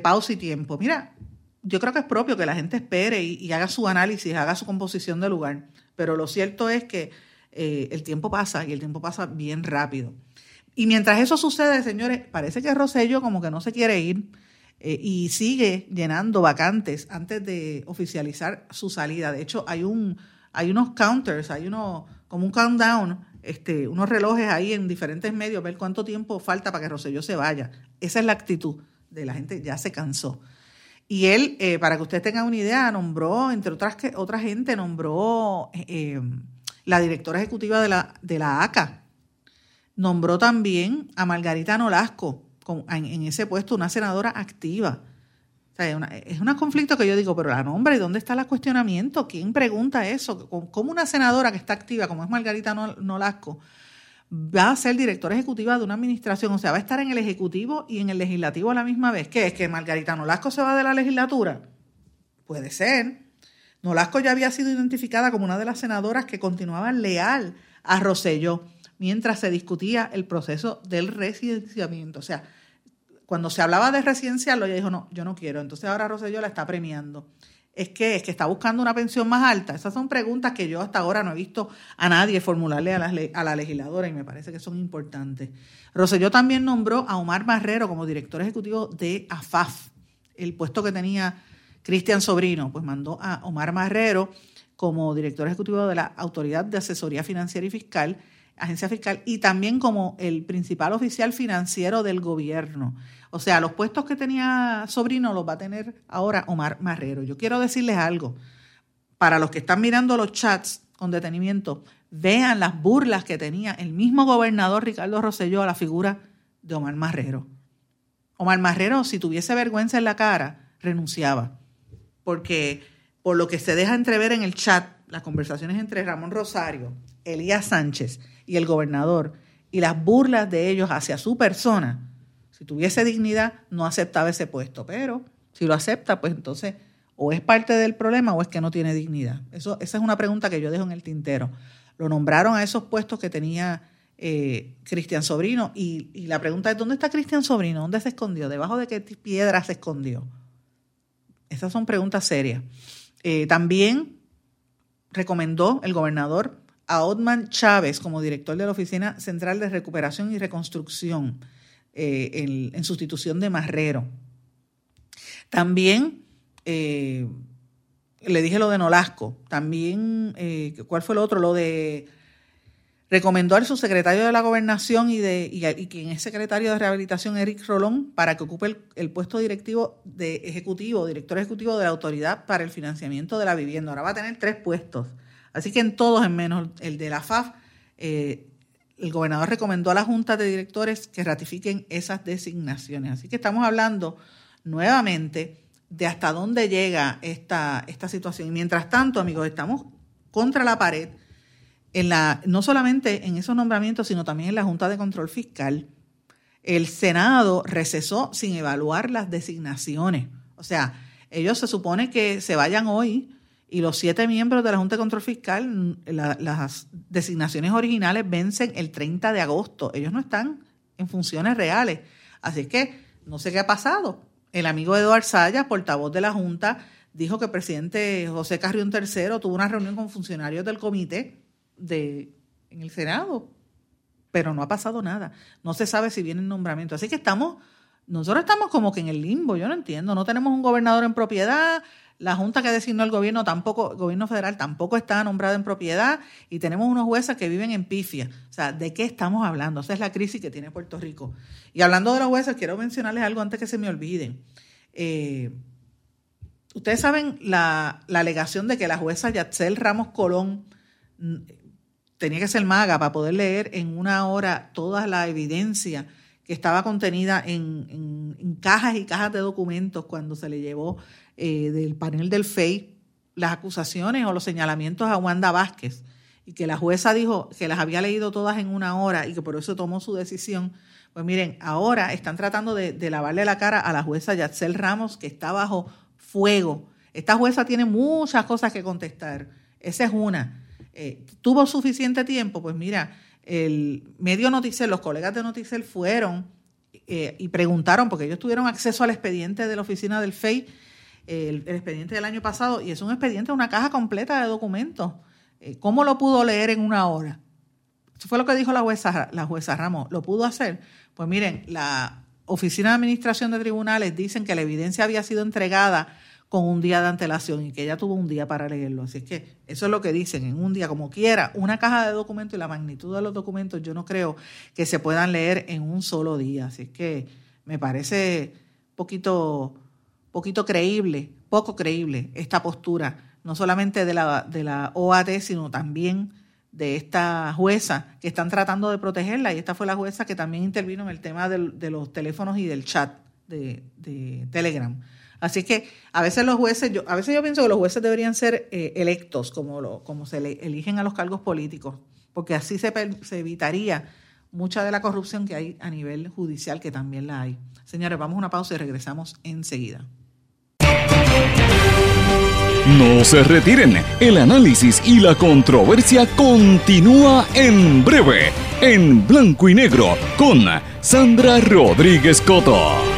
pausa y tiempo. Mira, yo creo que es propio que la gente espere y, haga su análisis, haga su composición de lugar, pero lo cierto es que eh, el tiempo pasa y el tiempo pasa bien rápido. Y mientras eso sucede, señores, parece que Rosello como que no se quiere ir eh, y sigue llenando vacantes antes de oficializar su salida. De hecho, hay un, hay unos counters, hay uno, como un countdown, este, unos relojes ahí en diferentes medios, ver cuánto tiempo falta para que Rosselló se vaya. Esa es la actitud de la gente, ya se cansó. Y él, eh, para que usted tenga una idea, nombró, entre otras que otra gente, nombró eh, la directora ejecutiva de la, de la ACA. Nombró también a Margarita Nolasco en, ese puesto, una senadora activa. es un conflicto que yo digo, pero la nombre, ¿y dónde está el cuestionamiento? ¿Quién pregunta eso? ¿Cómo una senadora que está activa, como es Margarita Nolasco, va a ser directora ejecutiva de una administración, o sea, va a estar en el ejecutivo y en el legislativo a la misma vez. ¿Qué es que Margarita Nolasco se va de la legislatura? Puede ser. Nolasco ya había sido identificada como una de las senadoras que continuaba leal a Rosselló mientras se discutía el proceso del residenciamiento. O sea, cuando se hablaba de residenciarlo, ella dijo, no, yo no quiero. Entonces ahora Rosselló la está premiando es que es que está buscando una pensión más alta. Esas son preguntas que yo hasta ahora no he visto a nadie formularle a la, a la legisladora y me parece que son importantes. Roselló también nombró a Omar Marrero como director ejecutivo de AFAF, el puesto que tenía Cristian Sobrino, pues mandó a Omar Marrero como director ejecutivo de la Autoridad de Asesoría Financiera y Fiscal, agencia fiscal, y también como el principal oficial financiero del gobierno. O sea, los puestos que tenía Sobrino los va a tener ahora Omar Marrero. Yo quiero decirles algo. Para los que están mirando los chats con detenimiento, vean las burlas que tenía el mismo gobernador Ricardo Rosselló a la figura de Omar Marrero. Omar Marrero, si tuviese vergüenza en la cara, renunciaba. Porque por lo que se deja entrever en el chat, las conversaciones entre Ramón Rosario, Elías Sánchez y el gobernador, y las burlas de ellos hacia su persona, si tuviese dignidad, no aceptaba ese puesto, pero si lo acepta, pues entonces o es parte del problema o es que no tiene dignidad. Eso, esa es una pregunta que yo dejo en el tintero. Lo nombraron a esos puestos que tenía eh, Cristian Sobrino y, la pregunta es, ¿dónde está Cristian Sobrino? ¿Dónde se escondió? ¿Debajo de qué piedra se escondió? Esas son preguntas serias. Eh, también recomendó el gobernador a Otman Chávez como director de la Oficina Central de Recuperación y Reconstrucción eh, en, sustitución de Marrero. También eh, le dije lo de Nolasco. También, eh, ¿cuál fue lo otro? Lo de recomendó al subsecretario de la Gobernación y, de, y, quien es secretario de Rehabilitación, Eric Rolón, para que ocupe el, puesto directivo de ejecutivo, director ejecutivo de la Autoridad para el Financiamiento de la Vivienda. Ahora va a tener tres puestos. Así que en todos, en menos el de la FAF, el gobernador recomendó a la Junta de Directores que ratifiquen esas designaciones. Así que estamos hablando nuevamente de hasta dónde llega esta, esta situación. Y mientras tanto, amigos, estamos contra la pared, en la, no solamente en esos nombramientos, sino también en la Junta de Control Fiscal. El Senado recesó sin evaluar las designaciones. O sea, ellos se supone que se vayan hoy y los siete miembros de la Junta de Control Fiscal, las designaciones originales vencen el 30 de agosto. Ellos no están en funciones reales. Así que no sé qué ha pasado. El amigo Eduardo Saya, portavoz de la Junta, dijo que el presidente José Carrión III tuvo una reunión con funcionarios del comité de, en el Senado, pero no ha pasado nada. No se sabe si viene el nombramiento. Así que estamos, nosotros estamos como que en el limbo, yo no entiendo. No tenemos un gobernador en propiedad, la Junta que designó el gobierno tampoco, el gobierno federal tampoco está nombrada en propiedad y tenemos unos jueces que viven en pifia. O sea, ¿de qué estamos hablando? Esa es la crisis que tiene Puerto Rico. Y hablando de los jueces, quiero mencionarles algo antes que se me olviden. Eh, ustedes saben la, la, alegación de que la jueza Yatzel Ramos Colón mm, tenía que ser maga para poder leer en una hora toda la evidencia que estaba contenida en, en cajas y cajas de documentos cuando se le llevó eh, del panel del FEI las acusaciones o los señalamientos a Wanda Vázquez y que la jueza dijo que las había leído todas en una hora y que por eso tomó su decisión, pues miren, ahora están tratando de, lavarle la cara a la jueza Yatzel Ramos que está bajo fuego. Esta jueza tiene muchas cosas que contestar. Esa es una. Eh, ¿Tuvo suficiente tiempo? Pues mira, el medio Noticel, los colegas de Noticel fueron eh, y preguntaron, porque ellos tuvieron acceso al expediente de la oficina del FEI el, expediente del año pasado y es un expediente, una caja completa de documentos. Eh, ¿Cómo lo pudo leer en una hora? Eso fue lo que dijo la jueza, la jueza Ramos. ¿Lo pudo hacer? Pues miren, la Oficina de Administración de Tribunales dicen que la evidencia había sido entregada con un día de antelación y que ella tuvo un día para leerlo. Así que eso es lo que dicen, en un día, como quiera, una caja de documentos y la magnitud de los documentos, yo no creo que se puedan leer en un solo día. Así que me parece poquito, poquito creíble, poco creíble esta postura, no solamente de la, de la OAT, sino también de esta jueza que están tratando de protegerla. Y esta fue la jueza que también intervino en el tema de los teléfonos y del chat de Telegram. Así que a veces los jueces, yo, a veces yo pienso que los jueces deberían ser eh, electos como, lo, como se le, eligen a los cargos políticos, porque así se, se evitaría mucha de la corrupción que hay a nivel judicial, que también la hay. Señores, vamos a una pausa y regresamos enseguida. No se retiren, el análisis y la controversia continúa en breve, en blanco y negro, con Sandra Rodríguez Coto.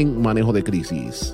manejo de crisis.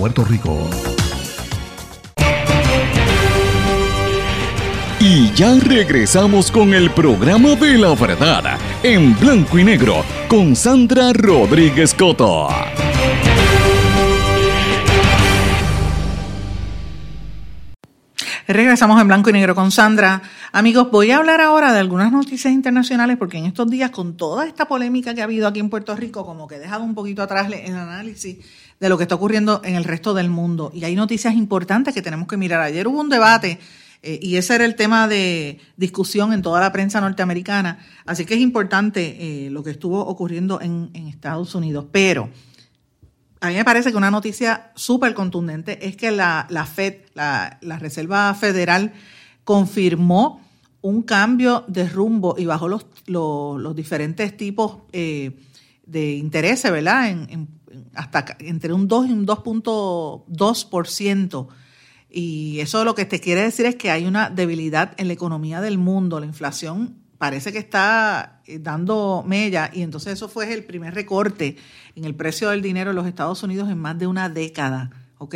Puerto Rico. Y ya regresamos con el programa de la verdad, en blanco y negro, con Sandra Rodríguez Coto. Regresamos en blanco y negro con Sandra. Amigos, voy a hablar ahora de algunas noticias internacionales porque en estos días, con toda esta polémica que ha habido aquí en Puerto Rico, como que he dejado un poquito atrás el análisis de lo que está ocurriendo en el resto del mundo. Y hay noticias importantes que tenemos que mirar. Ayer hubo un debate eh, y ese era el tema de discusión en toda la prensa norteamericana. Así que es importante eh, lo que estuvo ocurriendo en, Estados Unidos. Pero a mí me parece que una noticia súper contundente es que la, FED, la, Reserva Federal, confirmó un cambio de rumbo y bajó los, los, diferentes tipos eh, de intereses, ¿verdad? En, hasta entre un 2 y un 2.2%. Y eso lo que te quiere decir es que hay una debilidad en la economía del mundo. La inflación parece que está eh, dando mella y entonces eso fue el primer recorte en el precio del dinero en los Estados Unidos en más de una década, ¿ok?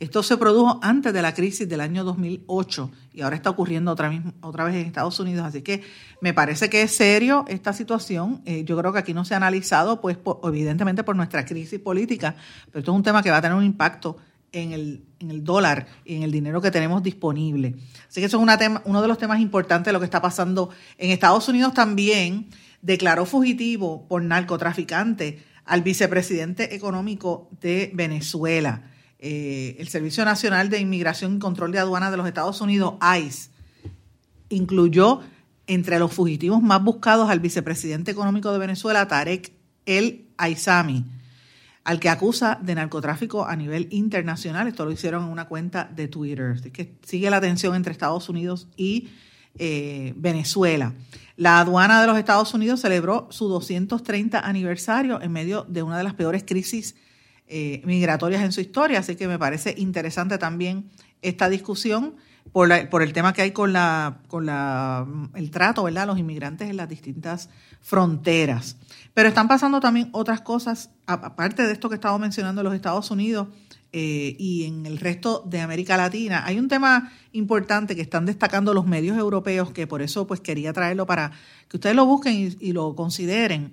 Esto se produjo antes de la crisis del año 2008 y ahora está ocurriendo otra, otra vez en Estados Unidos. Así que me parece que es serio esta situación. Eh, yo creo que aquí no se ha analizado, pues evidentemente por nuestra crisis política, pero esto es un tema que va a tener un impacto en el, en el dólar y en el dinero que tenemos disponible. Así que eso es una tema, uno de los temas importantes de lo que está pasando en Estados Unidos también. Declaró fugitivo por narcotraficante al vicepresidente económico de Venezuela. Eh, el Servicio Nacional de Inmigración y Control de Aduanas de los Estados Unidos, ICE, incluyó entre los fugitivos más buscados al vicepresidente económico de Venezuela, Tarek El Aizami al que acusa de narcotráfico a nivel internacional. Esto lo hicieron en una cuenta de Twitter. Así que sigue la tensión entre Estados Unidos y eh, Venezuela. La aduana de los Estados Unidos celebró su 230 aniversario en medio de una de las peores crisis eh, migratorias en su historia, así que me parece interesante también esta discusión por, por el tema que hay con, la, con la, el trato, ¿verdad?, los inmigrantes en las distintas fronteras. Pero están pasando también otras cosas, aparte de esto que estaba mencionando en los Estados Unidos eh, y en el resto de América Latina. Hay un tema importante que están destacando los medios europeos, que por eso pues quería traerlo para que ustedes lo busquen y, lo consideren.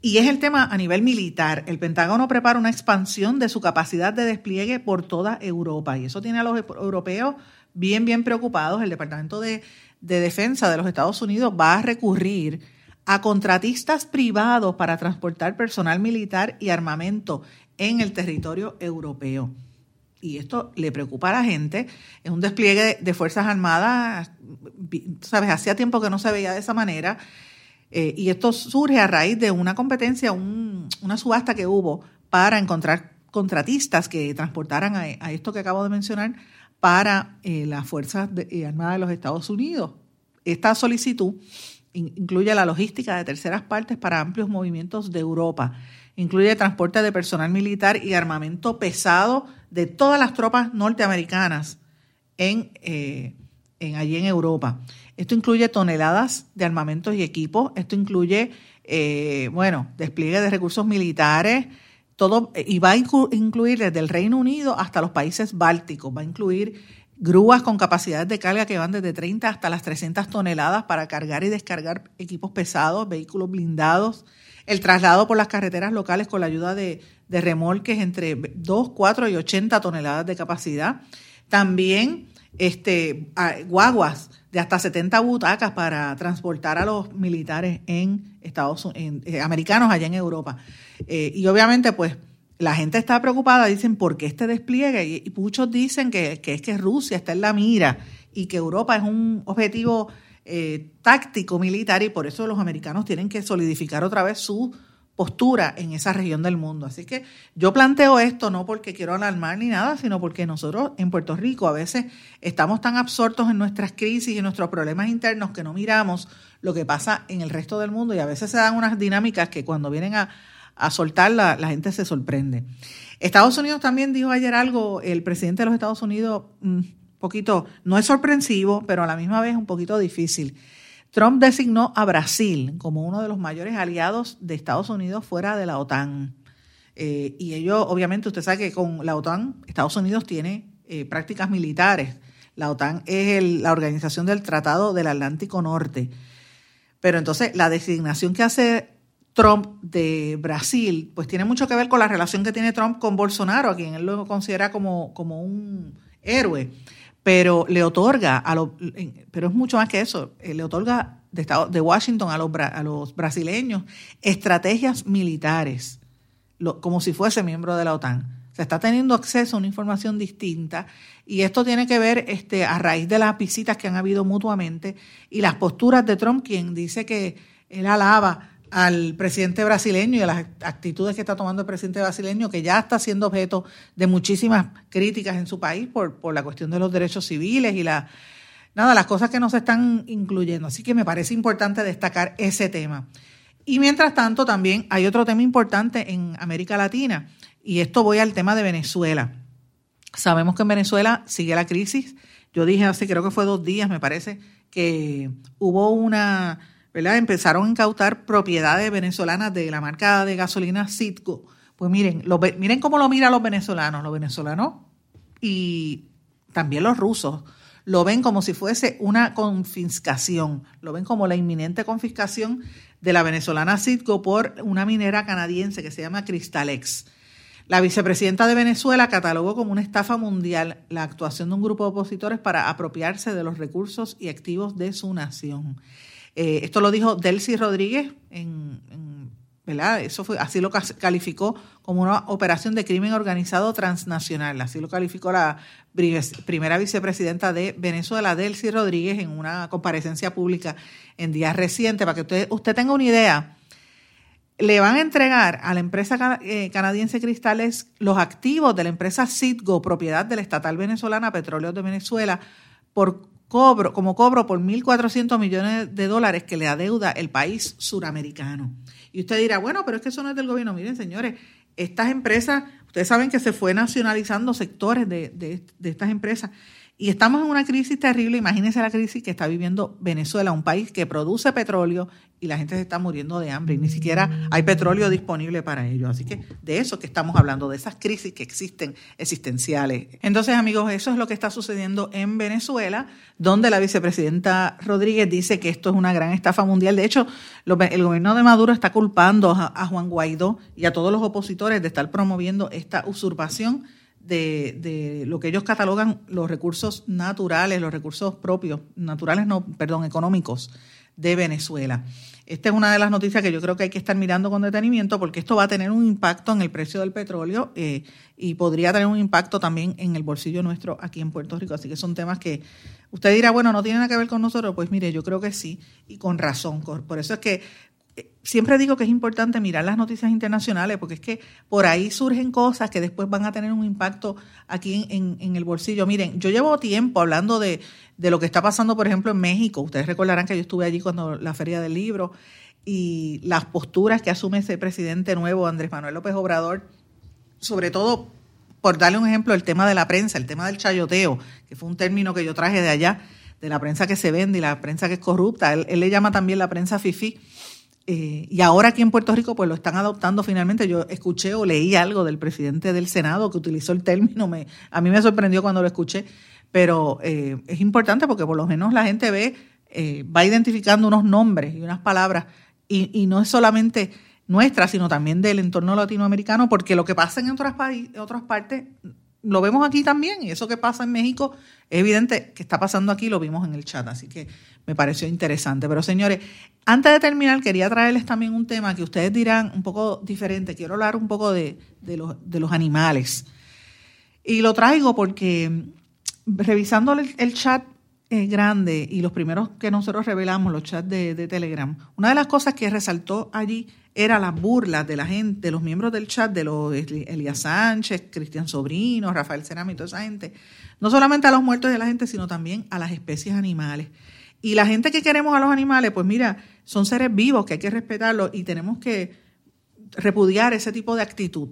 Y es el tema a nivel militar. El Pentágono prepara una expansión de su capacidad de despliegue por toda Europa. Y eso tiene a los europeos bien, bien preocupados. El Departamento de, de Defensa de los Estados Unidos va a recurrir a contratistas privados para transportar personal militar y armamento en el territorio europeo. Y esto le preocupa a la gente. Es un despliegue de Fuerzas Armadas, sabes, hacía tiempo que no se veía de esa manera. Eh, y esto surge a raíz de una competencia, una subasta que hubo para encontrar contratistas que transportaran a, esto que acabo de mencionar para eh, las Fuerzas eh, Armadas de los Estados Unidos. Esta solicitud incluye la logística de terceras partes para amplios movimientos de Europa. Incluye transporte de personal militar y armamento pesado de todas las tropas norteamericanas en, allí en Europa. Esto incluye toneladas de armamentos y equipos. Esto incluye, eh, bueno, despliegue de recursos militares, todo, y va a incluir desde el Reino Unido hasta los países bálticos. Va a incluir grúas con capacidades de carga que van desde 30 hasta las 300 toneladas para cargar y descargar equipos pesados, vehículos blindados, el traslado por las carreteras locales con la ayuda de, remolques entre 2, 4 y 80 toneladas de capacidad. También este, guaguas de hasta 70 butacas para transportar a los militares en Estados Unidos, eh, americanos allá en Europa. Eh, y obviamente, pues, la gente está preocupada, dicen, ¿por qué este despliegue? Y, muchos dicen que, es que Rusia está en la mira y que Europa es un objetivo eh, táctico militar y por eso los americanos tienen que solidificar otra vez su postura en esa región del mundo. Así que yo planteo esto no porque quiero alarmar ni nada, sino porque nosotros en Puerto Rico a veces estamos tan absortos en nuestras crisis y en nuestros problemas internos que no miramos lo que pasa en el resto del mundo y a veces se dan unas dinámicas que cuando vienen a, a soltarla, la gente se sorprende. Estados Unidos también dijo ayer algo, el presidente de los Estados Unidos, un mm, poquito, no es sorpresivo, pero a la misma vez un poquito difícil. Trump designó a Brasil como uno de los mayores aliados de Estados Unidos fuera de la OTAN. Eh, y ello, obviamente, usted sabe que con la OTAN, Estados Unidos tiene eh, prácticas militares. La OTAN es la organización del Tratado del Atlántico Norte. Pero entonces, la designación que hace Trump de Brasil, pues tiene mucho que ver con la relación que tiene Trump con Bolsonaro, a quien él lo considera como, como un héroe, pero le otorga, a lo, pero es mucho más que eso, eh, le otorga de, de Washington a los, a los brasileños estrategias militares, como si fuese miembro de la OTAN. Se está teniendo acceso a una información distinta y esto tiene que ver este, a raíz de las visitas que han habido mutuamente y las posturas de Trump, quien dice que él alaba al presidente brasileño y a las actitudes que está tomando el presidente brasileño, que ya está siendo objeto de muchísimas críticas en su país por, por la cuestión de los derechos civiles y la, nada, las cosas que no se están incluyendo. Así que me parece importante destacar ese tema. Y mientras tanto, también hay otro tema importante en América Latina, y esto voy al tema de Venezuela. Sabemos que en Venezuela sigue la crisis. Yo dije hace, creo que fue dos días, me parece, que hubo una ¿verdad? Empezaron a incautar propiedades venezolanas de la marca de gasolina Citgo. Pues miren, miren cómo lo miran los venezolanos, los venezolanos y también los rusos lo ven como si fuese una confiscación, lo ven como la inminente confiscación de la venezolana Citgo por una minera canadiense que se llama Cristalex. La vicepresidenta de Venezuela catalogó como una estafa mundial la actuación de un grupo de opositores para apropiarse de los recursos y activos de su nación. Eh, esto lo dijo Delcy Rodríguez, en, ¿verdad? Eso fue, así lo calificó como una operación de crimen organizado transnacional. Así lo calificó la primera vicepresidenta de Venezuela, Delcy Rodríguez, en una comparecencia pública en días recientes. Para que usted, usted tenga una idea, le van a entregar a la empresa eh, canadiense Cristales los activos de la empresa Citgo, propiedad de la estatal venezolana Petróleos de Venezuela, por cobro, como cobro por 1.400 millones de dólares que le adeuda el país suramericano. Y usted dirá, bueno, pero es que eso no es del gobierno. Miren, señores, estas empresas, ustedes saben que se fue nacionalizando sectores de, de, de estas empresas y estamos en una crisis terrible. Imagínense la crisis que está viviendo Venezuela, un país que produce petróleo y la gente se está muriendo de hambre y ni siquiera hay petróleo disponible para ello. Así que de eso que estamos hablando, de esas crisis que existen existenciales. Entonces, amigos, eso es lo que está sucediendo en Venezuela, donde la vicepresidenta Rodríguez dice que esto es una gran estafa mundial. De hecho, el gobierno de Maduro está culpando a Juan Guaidó y a todos los opositores de estar promoviendo esta usurpación de, lo que ellos catalogan los recursos naturales, los recursos propios, naturales no, perdón, económicos de Venezuela. Esta es una de las noticias que yo creo que hay que estar mirando con detenimiento porque esto va a tener un impacto en el precio del petróleo eh, y podría tener un impacto también en el bolsillo nuestro aquí en Puerto Rico. Así que son temas que usted dirá, bueno, no tienen nada que ver con nosotros. Pues mire, yo creo que sí y con razón. Por eso es que siempre digo que es importante mirar las noticias internacionales porque es que por ahí surgen cosas que después van a tener un impacto aquí en, el bolsillo. Miren, yo llevo tiempo hablando de, lo que está pasando, por ejemplo, en México. Ustedes recordarán que yo estuve allí cuando la Feria del Libro y las posturas que asume ese presidente nuevo, Andrés Manuel López Obrador, sobre todo, por darle un ejemplo, el tema de la prensa, el tema del chayoteo, que fue un término que yo traje de allá, de la prensa que se vende y la prensa que es corrupta. Él, él le llama también la prensa FIFI eh, y ahora aquí en Puerto Rico pues lo están adoptando finalmente. Yo escuché o leí algo del presidente del Senado que utilizó el término, me, a mí me sorprendió cuando lo escuché, pero eh, es importante porque por lo menos la gente ve, eh, va identificando unos nombres y unas palabras y, y, no es solamente nuestra, sino también del entorno latinoamericano, porque lo que pasa en otras, otras partes lo vemos aquí también, y eso que pasa en México es evidente que está pasando aquí, lo vimos en el chat, así que me pareció interesante. Pero señores, antes de terminar, quería traerles también un tema que ustedes dirán un poco diferente. Quiero hablar un poco de, los, de los, animales. Y lo traigo porque revisando el, chat eh, grande y los primeros que nosotros revelamos, los chats de, de Telegram, una de las cosas que resaltó allí era las burlas de la gente, de los miembros del chat, de los Elías Sánchez, Cristian Sobrino, Rafael Cerami, toda esa gente. No solamente a los muertos de la gente, sino también a las especies animales. Y la gente que queremos a los animales, pues mira, son seres vivos que hay que respetarlos y tenemos que repudiar ese tipo de actitud.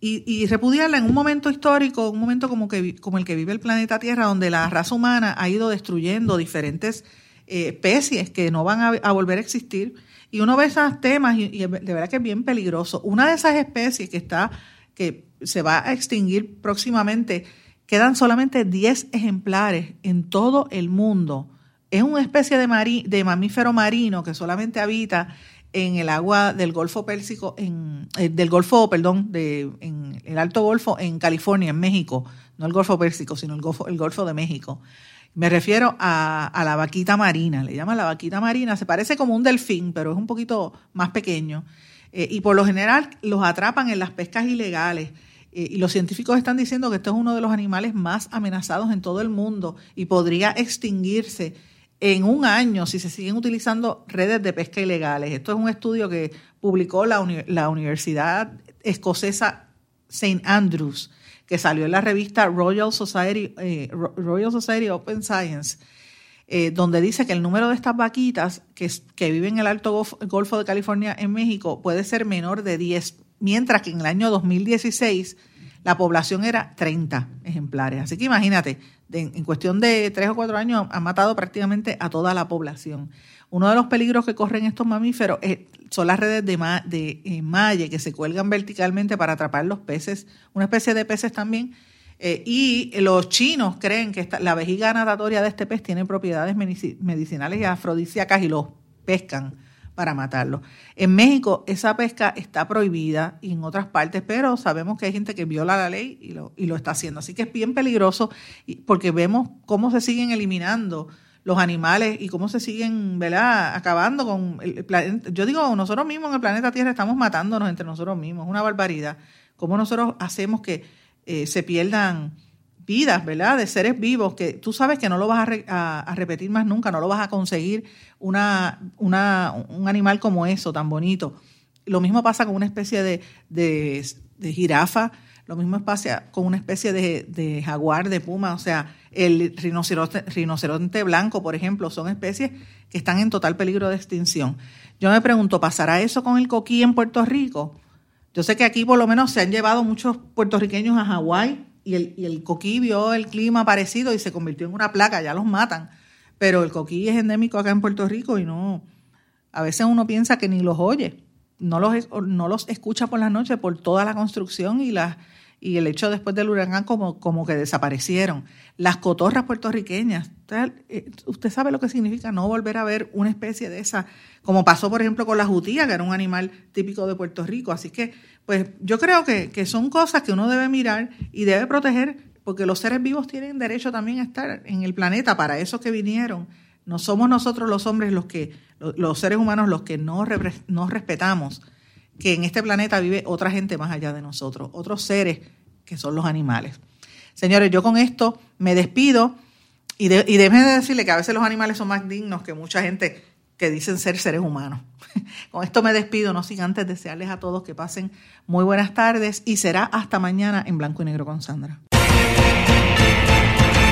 Y, repudiarla en un momento histórico, un momento como, que, como el que vive el planeta Tierra, donde la raza humana ha ido destruyendo diferentes eh, especies que no van a volver a existir y uno ve esos temas y, de verdad que es bien peligroso. Una de esas especies que está, que se va a extinguir próximamente, quedan solamente 10 ejemplares en todo el mundo. Es una especie de, de mamífero marino que solamente habita en el agua del Golfo Pérsico, en, eh, del Golfo, perdón, de, en el Alto Golfo en California, en México, no el Golfo Pérsico, sino el Golfo, el Golfo de México. Me refiero a, la vaquita marina, le llaman la vaquita marina, se parece como un delfín, pero es un poquito más pequeño. Eh, y por lo general los atrapan en las pescas ilegales. Eh, y los científicos están diciendo que esto es uno de los animales más amenazados en todo el mundo y podría extinguirse en un año si se siguen utilizando redes de pesca ilegales. Esto es un estudio que publicó la, la Universidad Escocesa St. Andrews, que salió en la revista Royal Society, eh, Royal Society Open Science, eh, donde dice que el número de estas vaquitas que, que viven en el Alto Golfo de California en México puede ser menor de 10, mientras que en el año 2016 la población era 30 ejemplares. Así que imagínate, en cuestión de tres o cuatro años han matado prácticamente a toda la población. Uno de los peligros que corren estos mamíferos son las redes de, de eh, que se cuelgan verticalmente para atrapar los peces, una especie de peces también. Eh, y los chinos creen que la vejiga natatoria de este pez tiene propiedades medicinales y afrodisíacas y los pescan para matarlo. En México esa pesca está prohibida y en otras partes, pero sabemos que hay gente que viola la ley y lo está haciendo. Así que es bien peligroso porque vemos cómo se siguen eliminando los animales y cómo se siguen ¿verdad? acabando con el planeta. Yo digo, nosotros mismos en el planeta Tierra estamos matándonos entre nosotros mismos. Es una barbaridad. ¿Cómo nosotros hacemos que eh, se pierdan vidas, ¿verdad? De seres vivos que tú sabes que no lo vas a, repetir más nunca, no lo vas a conseguir una, una, un animal como eso, tan bonito. Lo mismo pasa con una especie de, de, de jirafa lo mismo pasa con una especie de, jaguar, de puma, o sea, el rinoceronte, blanco, por ejemplo, son especies que están en total peligro de extinción. Yo me pregunto, ¿pasará eso con el coquí en Puerto Rico? Yo sé que aquí por lo menos se han llevado muchos puertorriqueños a Hawái y el, y el coquí vio el clima parecido y se convirtió en una placa, ya los matan. Pero el coquí es endémico acá en Puerto Rico y no, a veces uno piensa que ni los oye, no los, no los escucha por la noche por toda la construcción y las y el hecho después del huracán como, como que desaparecieron. Las cotorras puertorriqueñas, eh, usted, sabe lo que significa no volver a ver una especie de esa, como pasó por ejemplo con la jutía, que era un animal típico de Puerto Rico. Así que, pues yo creo que, que son cosas que uno debe mirar y debe proteger, porque los seres vivos tienen derecho también a estar en el planeta, para eso que vinieron. No somos nosotros los hombres los que, los seres humanos los que no, no respetamos que en este planeta vive otra gente más allá de nosotros, otros seres que son los animales. Señores, yo con esto me despido y, de, y déjenme decirle que a veces los animales son más dignos que mucha gente que dicen ser seres humanos. con esto me despido, no sin antes desearles a todos que pasen muy buenas tardes y será hasta mañana en blanco y negro con Sandra.